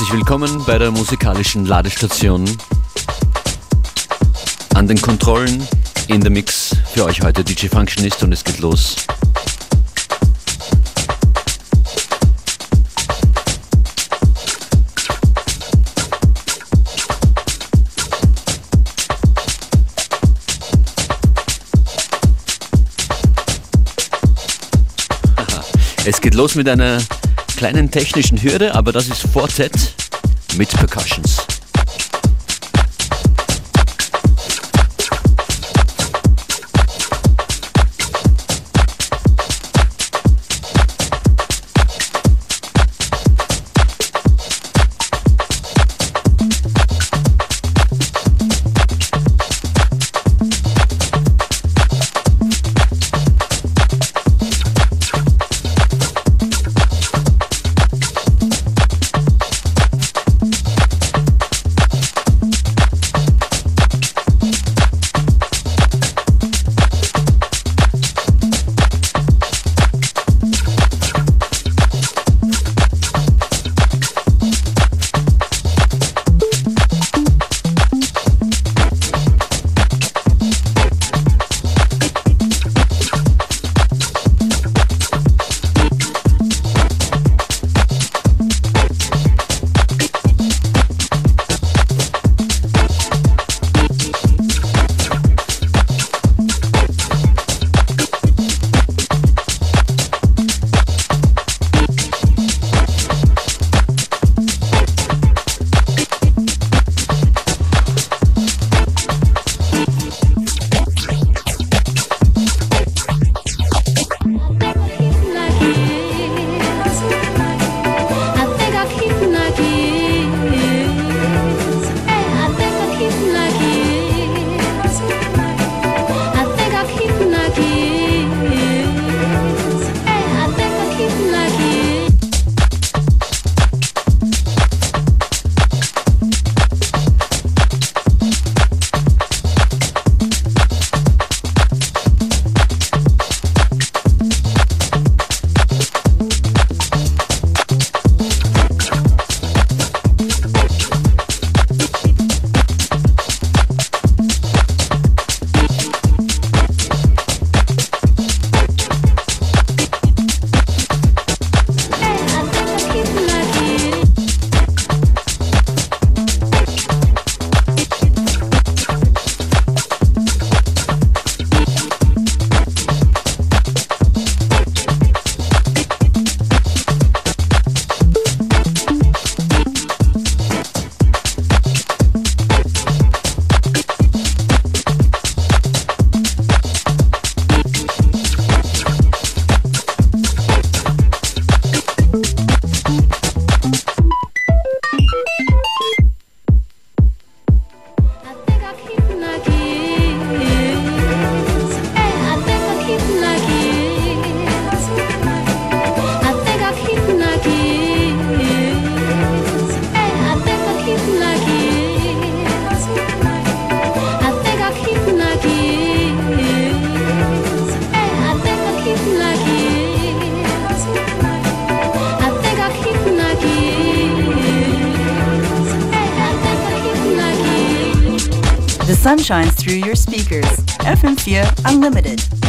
Herzlich willkommen bei der musikalischen Ladestation. An den Kontrollen in der Mix für euch heute DJ Functionist und es geht los. Es geht los mit einer kleinen technischen Hürde, aber das ist Fortet mit Percussions. Sun shines through your speakers. FM4 Unlimited.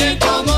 oye como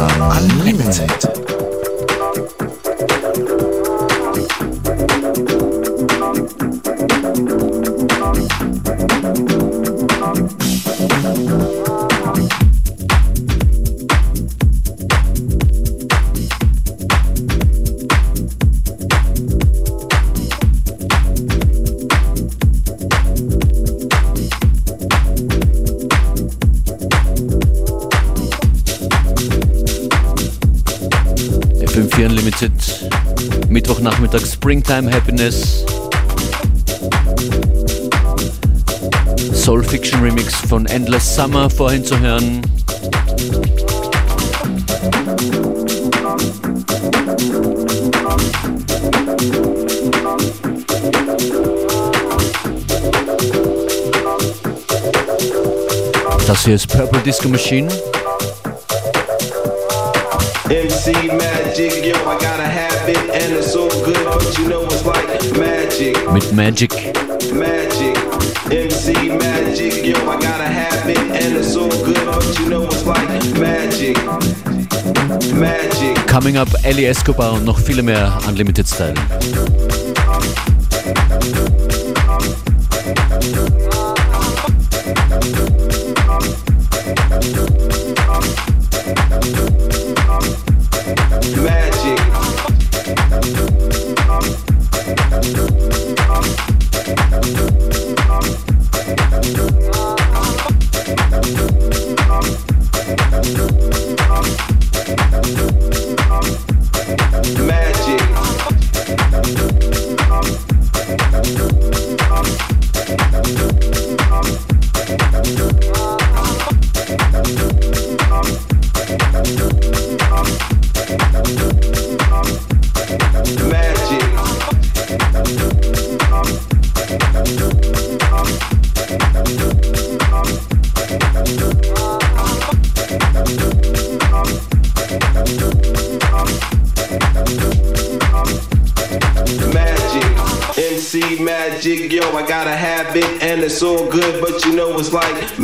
Unlimited. Mittwochnachmittag Springtime Happiness. Soul Fiction Remix von Endless Summer vorhin zu hören. Das hier ist Purple Disco Machine. MC Magic, yo, I got Mit Magic. Magic. MC Magic, yo, I got a habit and it's so good, but you know it's like magic. Magic. Coming up, Ellie Escobar und noch viele mehr Unlimited Style.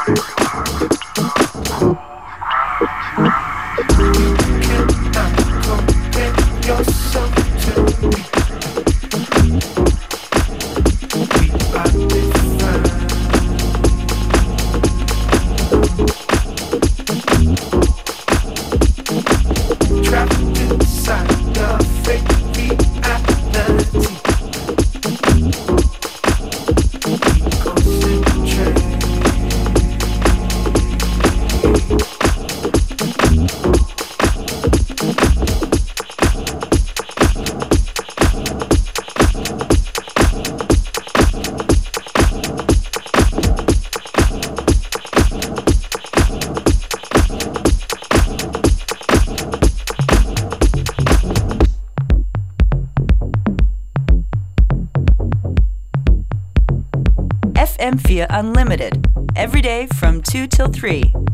Party. free.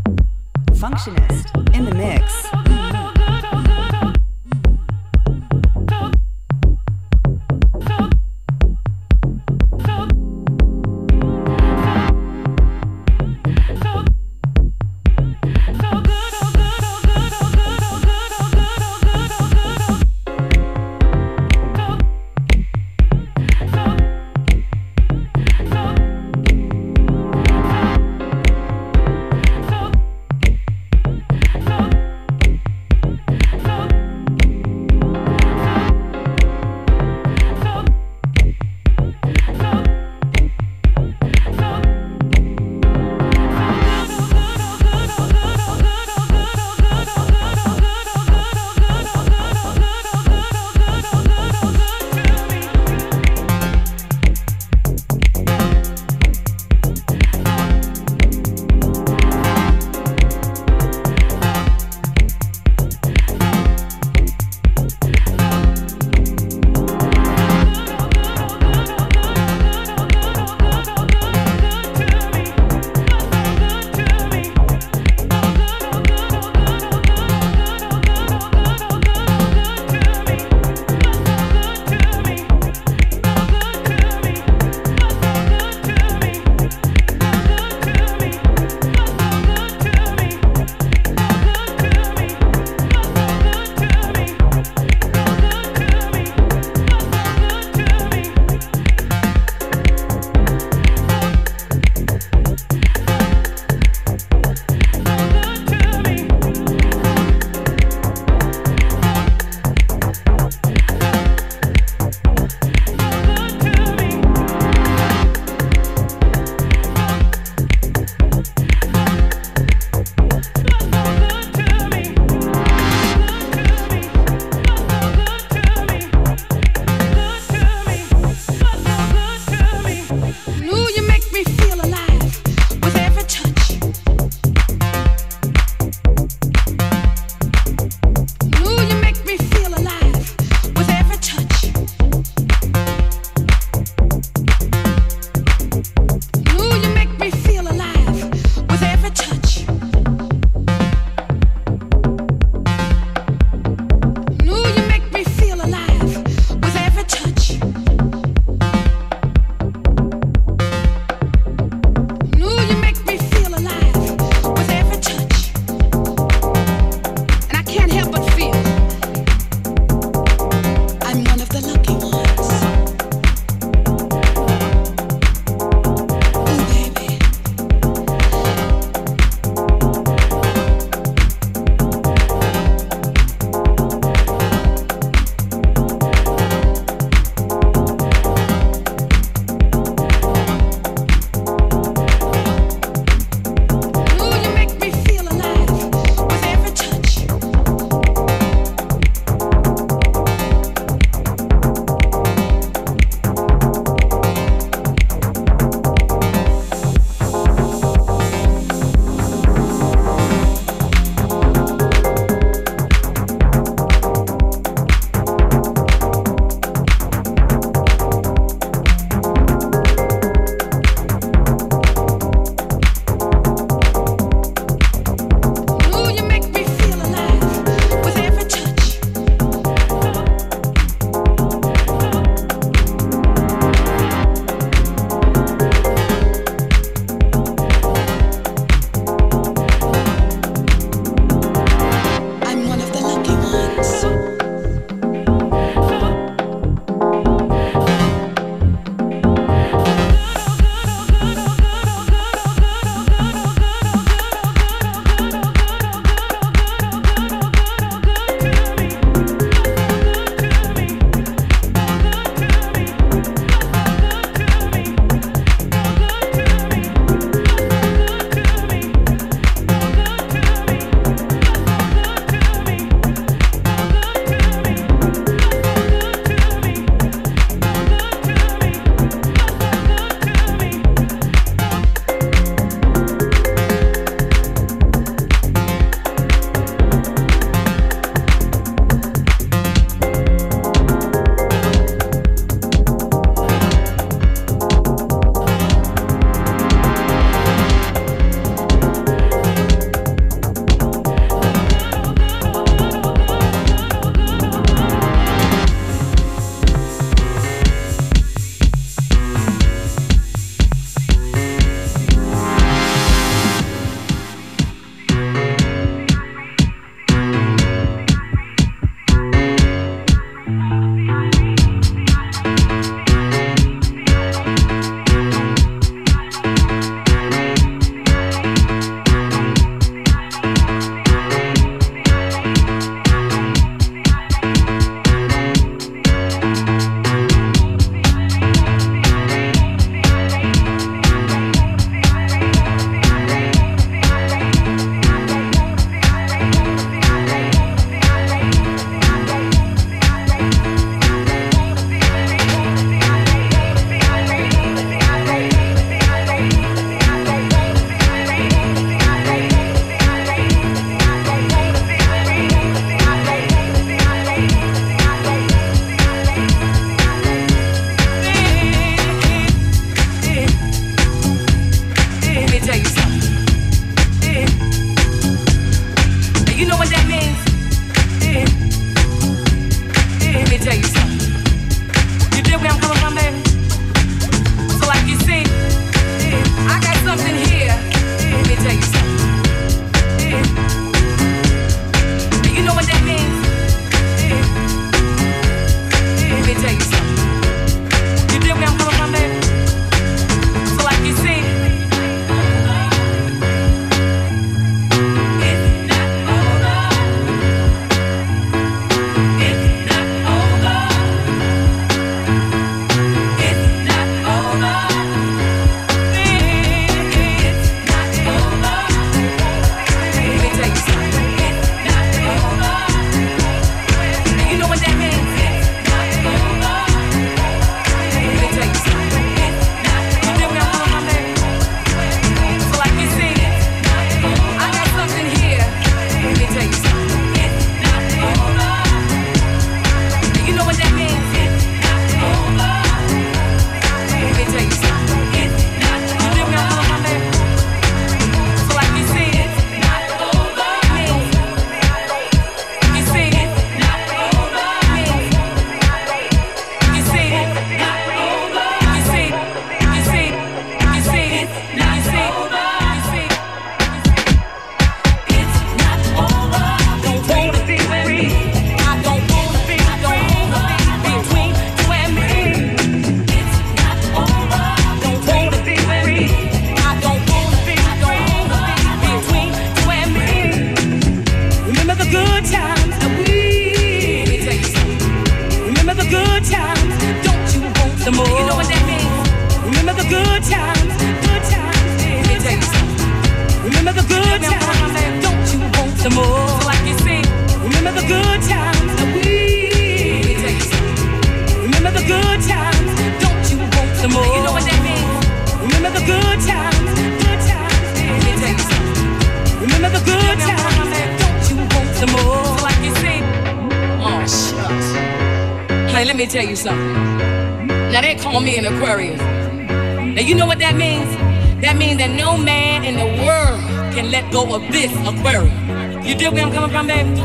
Where I'm coming from, baby.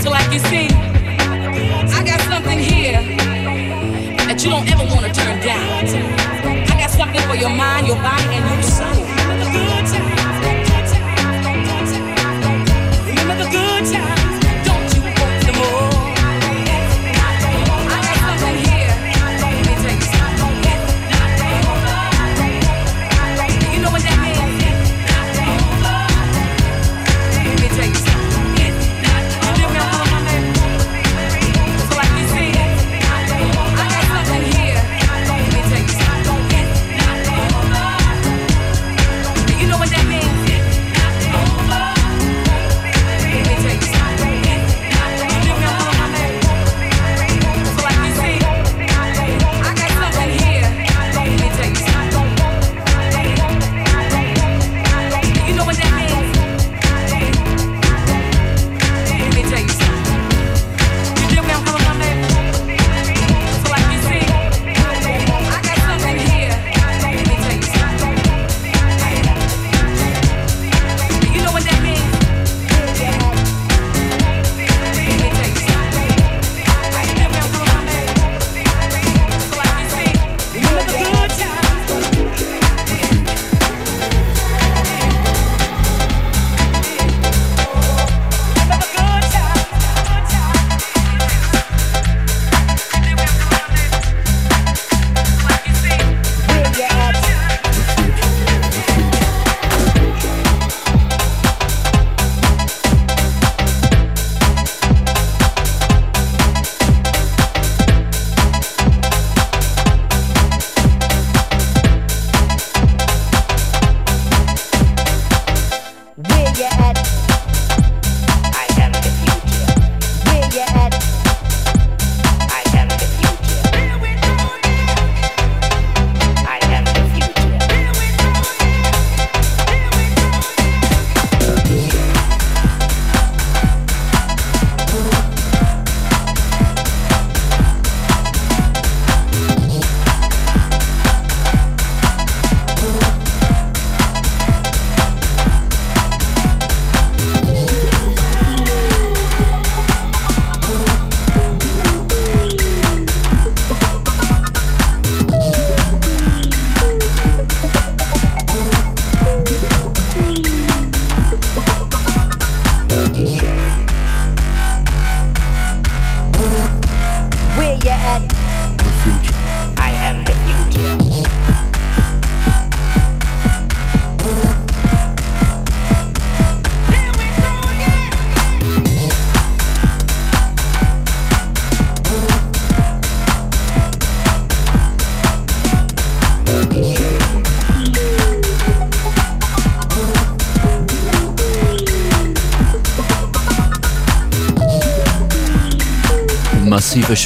So like you see.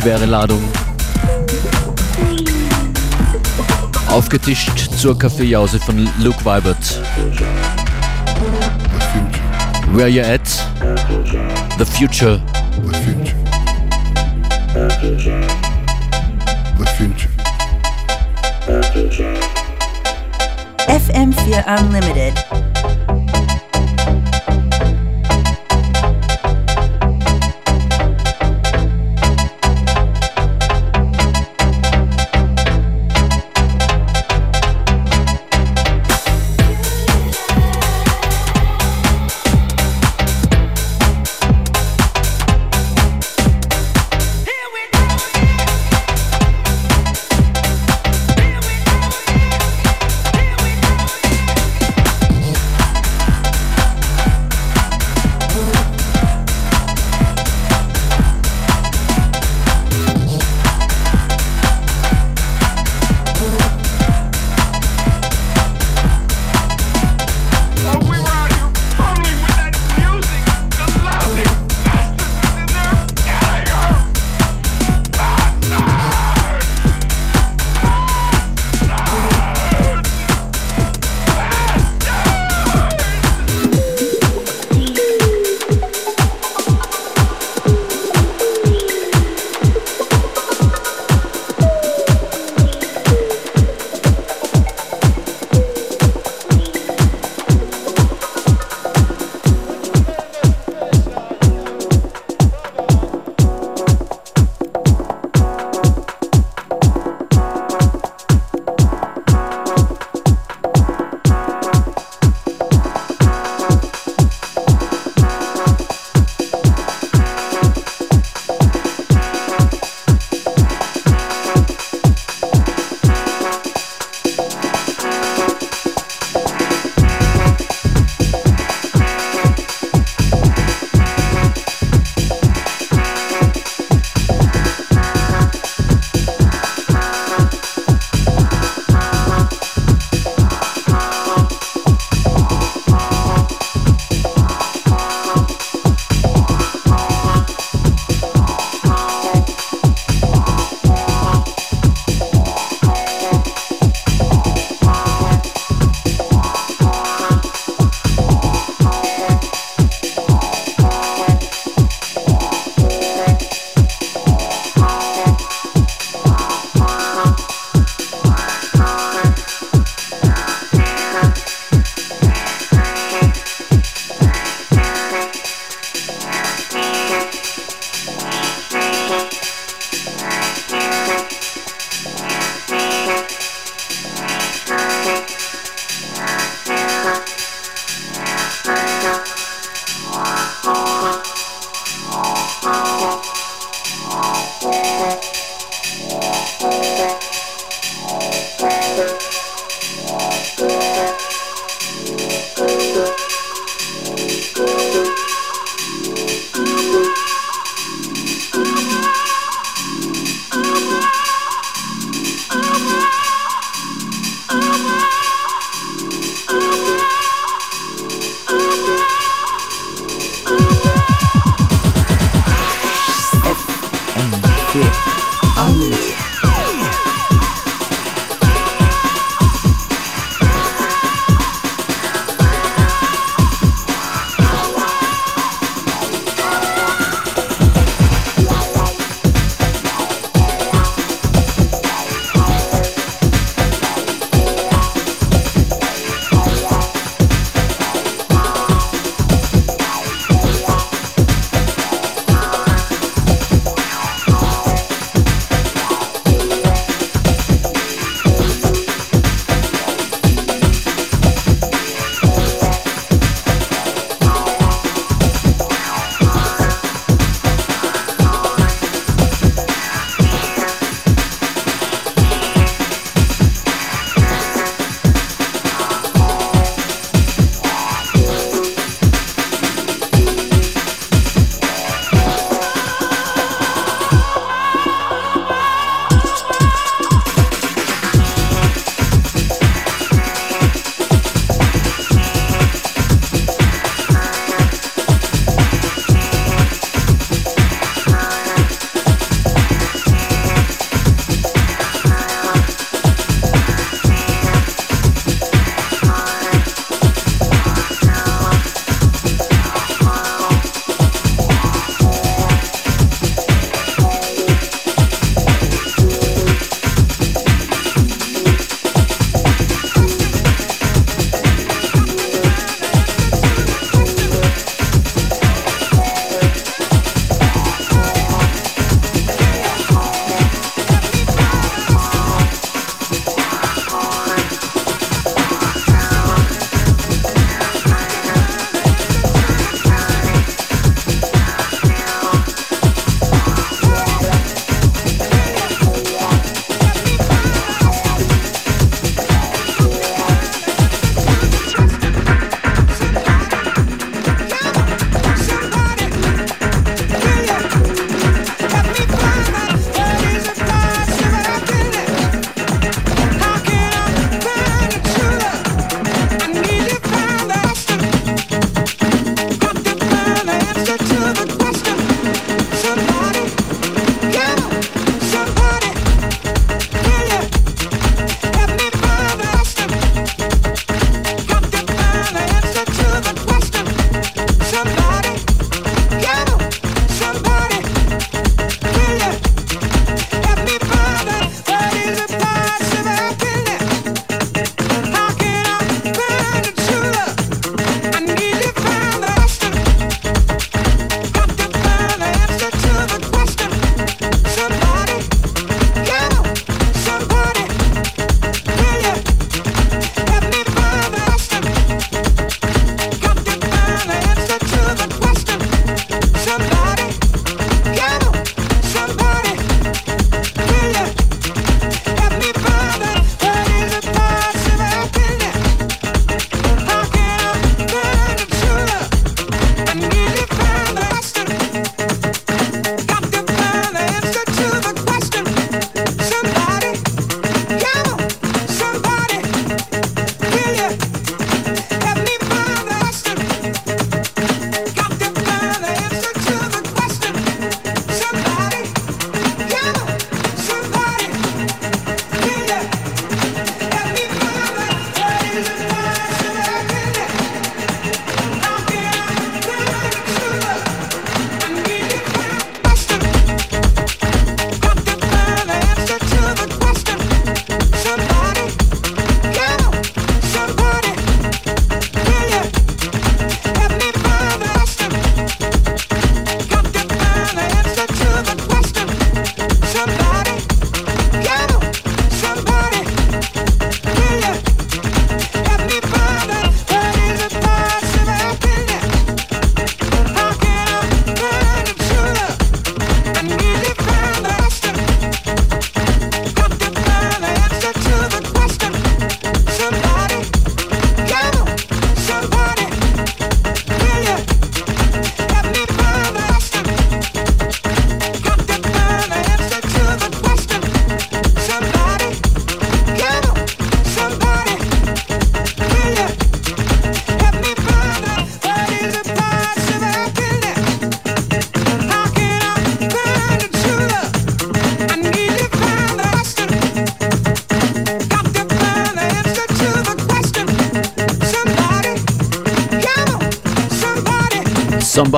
Schwere Ladung. Aufgetischt zur Kaffeejause von Luke Weibert. Where you at? The future. The future. The future. FM4 Unlimited.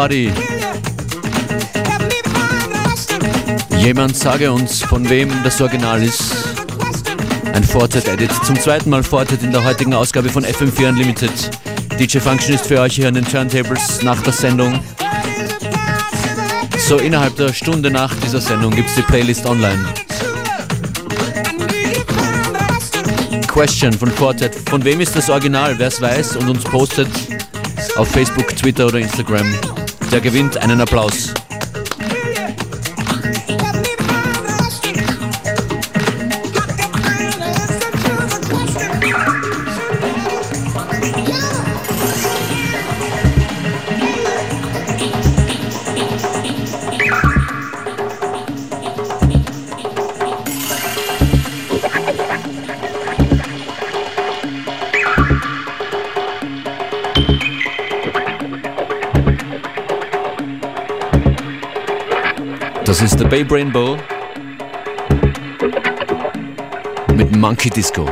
Somebody. Jemand sage uns, von wem das Original ist. Ein Fortet-Edit. Zum zweiten Mal Fortet in der heutigen Ausgabe von FM4 Unlimited. DJ Function ist für euch hier an den Turntables nach der Sendung. So innerhalb der Stunde nach dieser Sendung gibt es die Playlist online. Question von Fortet. Von wem ist das Original? Wer es weiß und uns postet auf Facebook, Twitter oder Instagram, der gewinnt einen Applaus. Das ist der Babe Rainbow mit Monkey Disco.